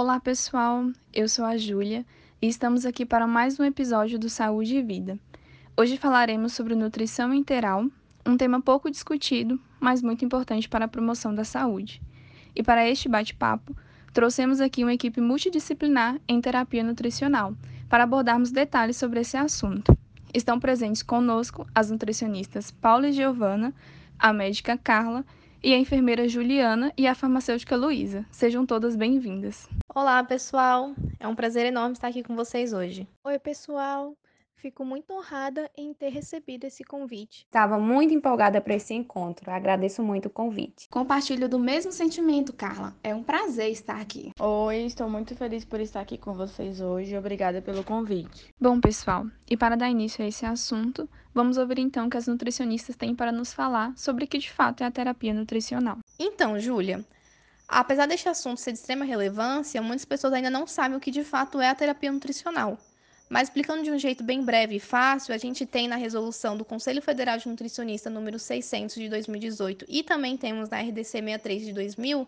Olá, pessoal. Eu sou a Júlia e estamos aqui para mais um episódio do Saúde e Vida. Hoje falaremos sobre nutrição integral, um tema pouco discutido, mas muito importante para a promoção da saúde. E para este bate-papo, trouxemos aqui uma equipe multidisciplinar em terapia nutricional para abordarmos detalhes sobre esse assunto. Estão presentes conosco as nutricionistas Paula e Giovana, a médica Carla e a enfermeira Juliana e a farmacêutica Luísa. Sejam todas bem-vindas. Olá, pessoal. É um prazer enorme estar aqui com vocês hoje. Oi, pessoal. Fico muito honrada em ter recebido esse convite. Estava muito empolgada para esse encontro. Agradeço muito o convite. Compartilho do mesmo sentimento, Carla. É um prazer estar aqui. Oi, estou muito feliz por estar aqui com vocês hoje. Obrigada pelo convite. Bom, pessoal, e para dar início a esse assunto, vamos ouvir então o que as nutricionistas têm para nos falar sobre o que de fato é a terapia nutricional. Então, Júlia, apesar deste assunto ser de extrema relevância, muitas pessoas ainda não sabem o que de fato é a terapia nutricional. Mas explicando de um jeito bem breve e fácil, a gente tem na resolução do Conselho Federal de Nutricionista número 600 de 2018 e também temos na RDC 63 de 2000,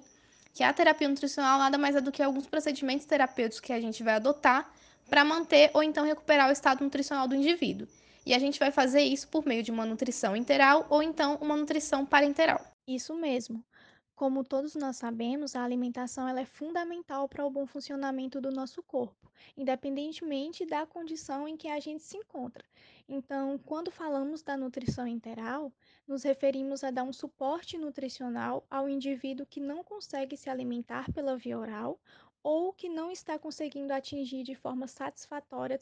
que a terapia nutricional nada mais é do que alguns procedimentos terapêuticos que a gente vai adotar para manter ou então recuperar o estado nutricional do indivíduo. E a gente vai fazer isso por meio de uma nutrição interal ou então uma nutrição parenteral. Isso mesmo. Como todos nós sabemos, a alimentação ela é fundamental para o bom funcionamento do nosso corpo, independentemente da condição em que a gente se encontra. Então, quando falamos da nutrição interal, nos referimos a dar um suporte nutricional ao indivíduo que não consegue se alimentar pela via oral ou que não está conseguindo atingir de forma satisfatória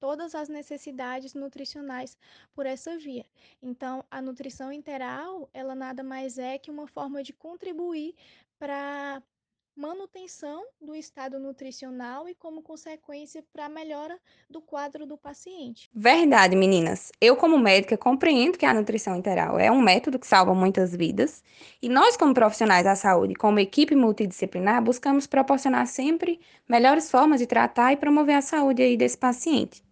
todas, as necessidades nutricionais por essa via. Então, a nutrição interal, ela nada mais é que uma forma de contribuir para manutenção do estado nutricional e, como consequência, para a melhora do quadro do paciente. Verdade, meninas. Eu, como médica, compreendo que a nutrição integral é um método que salva muitas vidas e nós, como profissionais da saúde, como equipe multidisciplinar, buscamos proporcionar sempre melhores formas de tratar e promover a saúde aí desse paciente,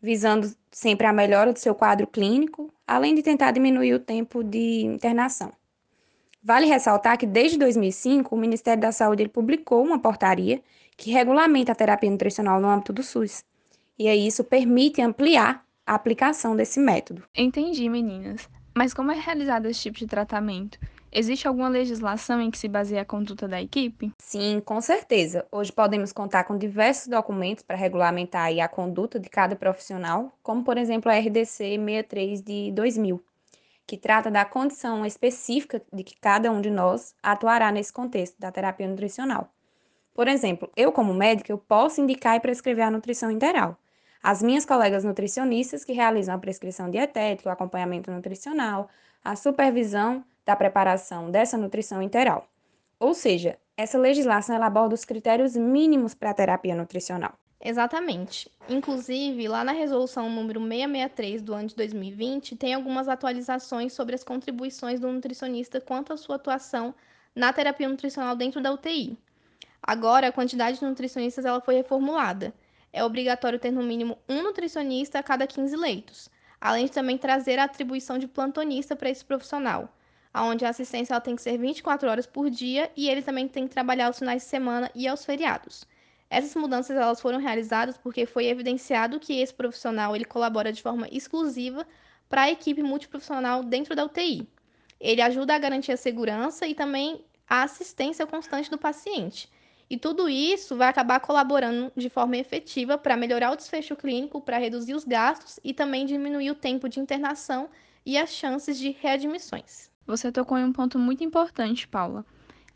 visando sempre a melhora do seu quadro clínico, além de tentar diminuir o tempo de internação. Vale ressaltar que desde 2005 o Ministério da Saúde publicou uma portaria que regulamenta a terapia nutricional no âmbito do SUS. E aí isso permite ampliar a aplicação desse método. Entendi, meninas. Mas como é realizado esse tipo de tratamento? Existe alguma legislação em que se baseia a conduta da equipe? Sim, com certeza. Hoje podemos contar com diversos documentos para regulamentar a conduta de cada profissional, como por exemplo a RDC 63 de 2000 que trata da condição específica de que cada um de nós atuará nesse contexto da terapia nutricional. Por exemplo, eu como médica, eu posso indicar e prescrever a nutrição integral. As minhas colegas nutricionistas que realizam a prescrição dietética, o acompanhamento nutricional, a supervisão da preparação dessa nutrição integral. Ou seja, essa legislação aborda os critérios mínimos para a terapia nutricional. Exatamente. Inclusive, lá na resolução número 663 do ano de 2020, tem algumas atualizações sobre as contribuições do nutricionista quanto à sua atuação na terapia nutricional dentro da UTI. Agora, a quantidade de nutricionistas ela foi reformulada. É obrigatório ter no mínimo um nutricionista a cada 15 leitos, além de também trazer a atribuição de plantonista para esse profissional, onde a assistência ela tem que ser 24 horas por dia e ele também tem que trabalhar aos finais de semana e aos feriados. Essas mudanças elas foram realizadas porque foi evidenciado que esse profissional ele colabora de forma exclusiva para a equipe multiprofissional dentro da UTI. Ele ajuda a garantir a segurança e também a assistência constante do paciente. E tudo isso vai acabar colaborando de forma efetiva para melhorar o desfecho clínico, para reduzir os gastos e também diminuir o tempo de internação e as chances de readmissões. Você tocou em um ponto muito importante, Paula.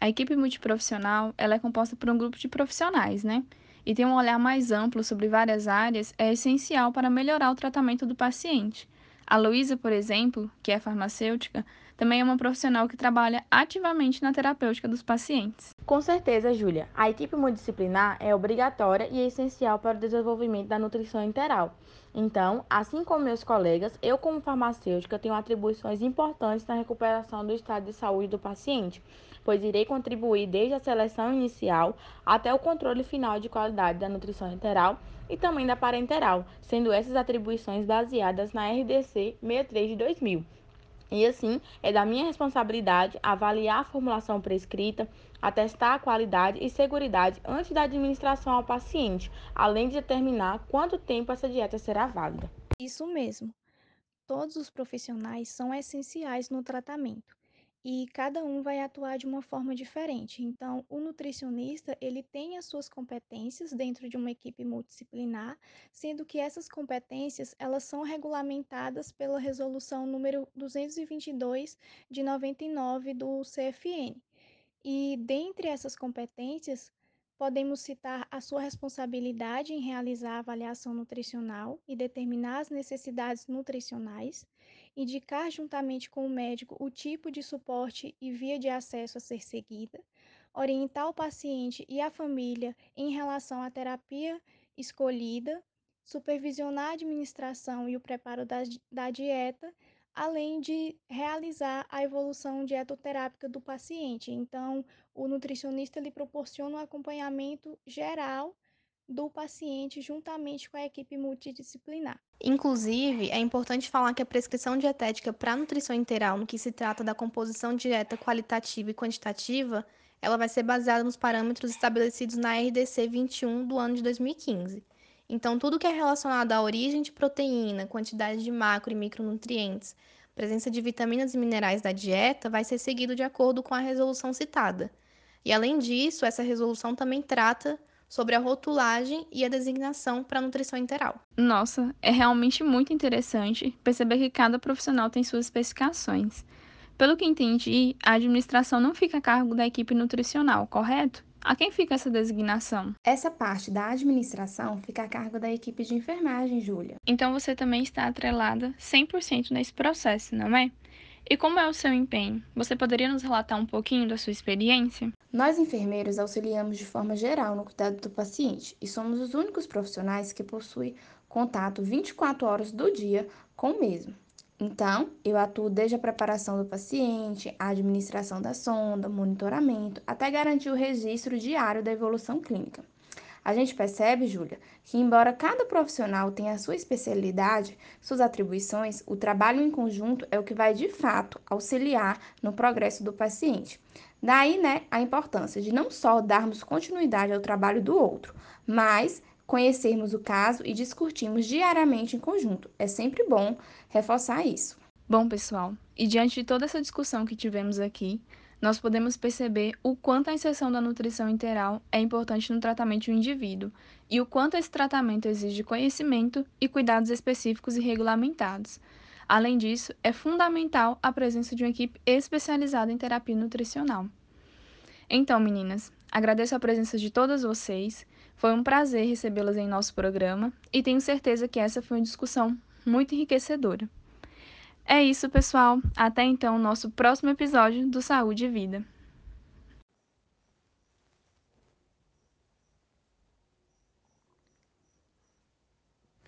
A equipe multiprofissional ela é composta por um grupo de profissionais, né? E ter um olhar mais amplo sobre várias áreas é essencial para melhorar o tratamento do paciente. A Luísa, por exemplo, que é farmacêutica, também é uma profissional que trabalha ativamente na terapêutica dos pacientes. Com certeza, Júlia. A equipe multidisciplinar é obrigatória e essencial para o desenvolvimento da nutrição integral. Então, assim como meus colegas, eu como farmacêutica tenho atribuições importantes na recuperação do estado de saúde do paciente, pois irei contribuir desde a seleção inicial até o controle final de qualidade da nutrição enteral e também da parenteral, sendo essas atribuições baseadas na RDC 63 de 2000. E assim, é da minha responsabilidade avaliar a formulação prescrita, atestar a qualidade e segurança antes da administração ao paciente, além de determinar quanto tempo essa dieta será válida. Isso mesmo. Todos os profissionais são essenciais no tratamento e cada um vai atuar de uma forma diferente. Então, o nutricionista, ele tem as suas competências dentro de uma equipe multidisciplinar, sendo que essas competências, elas são regulamentadas pela resolução número 222 de 99 do CFN. E dentre essas competências, podemos citar a sua responsabilidade em realizar a avaliação nutricional e determinar as necessidades nutricionais, indicar juntamente com o médico o tipo de suporte e via de acesso a ser seguida, orientar o paciente e a família em relação à terapia escolhida, supervisionar a administração e o preparo da, da dieta além de realizar a evolução dietoterápica do paciente. Então, o nutricionista ele proporciona um acompanhamento geral do paciente juntamente com a equipe multidisciplinar. Inclusive, é importante falar que a prescrição dietética para nutrição integral, no que se trata da composição de dieta qualitativa e quantitativa, ela vai ser baseada nos parâmetros estabelecidos na RDC 21 do ano de 2015. Então, tudo que é relacionado à origem de proteína, quantidade de macro e micronutrientes, presença de vitaminas e minerais da dieta vai ser seguido de acordo com a resolução citada. E além disso, essa resolução também trata sobre a rotulagem e a designação para a nutrição integral. Nossa, é realmente muito interessante perceber que cada profissional tem suas especificações. Pelo que entendi, a administração não fica a cargo da equipe nutricional, correto? A quem fica essa designação? Essa parte da administração fica a cargo da equipe de enfermagem, Júlia. Então você também está atrelada 100% nesse processo, não é? E como é o seu empenho? Você poderia nos relatar um pouquinho da sua experiência? Nós, enfermeiros, auxiliamos de forma geral no cuidado do paciente e somos os únicos profissionais que possuem contato 24 horas do dia com o mesmo. Então, eu atuo desde a preparação do paciente, a administração da sonda, monitoramento, até garantir o registro diário da evolução clínica. A gente percebe, Júlia, que embora cada profissional tenha a sua especialidade, suas atribuições, o trabalho em conjunto é o que vai de fato auxiliar no progresso do paciente. Daí, né, a importância de não só darmos continuidade ao trabalho do outro, mas conhecermos o caso e discutirmos diariamente em conjunto. É sempre bom reforçar isso. Bom, pessoal, e diante de toda essa discussão que tivemos aqui, nós podemos perceber o quanto a inserção da nutrição integral é importante no tratamento do indivíduo e o quanto esse tratamento exige conhecimento e cuidados específicos e regulamentados. Além disso, é fundamental a presença de uma equipe especializada em terapia nutricional. Então, meninas, agradeço a presença de todas vocês foi um prazer recebê-las em nosso programa e tenho certeza que essa foi uma discussão muito enriquecedora. É isso, pessoal. Até então, nosso próximo episódio do Saúde e Vida.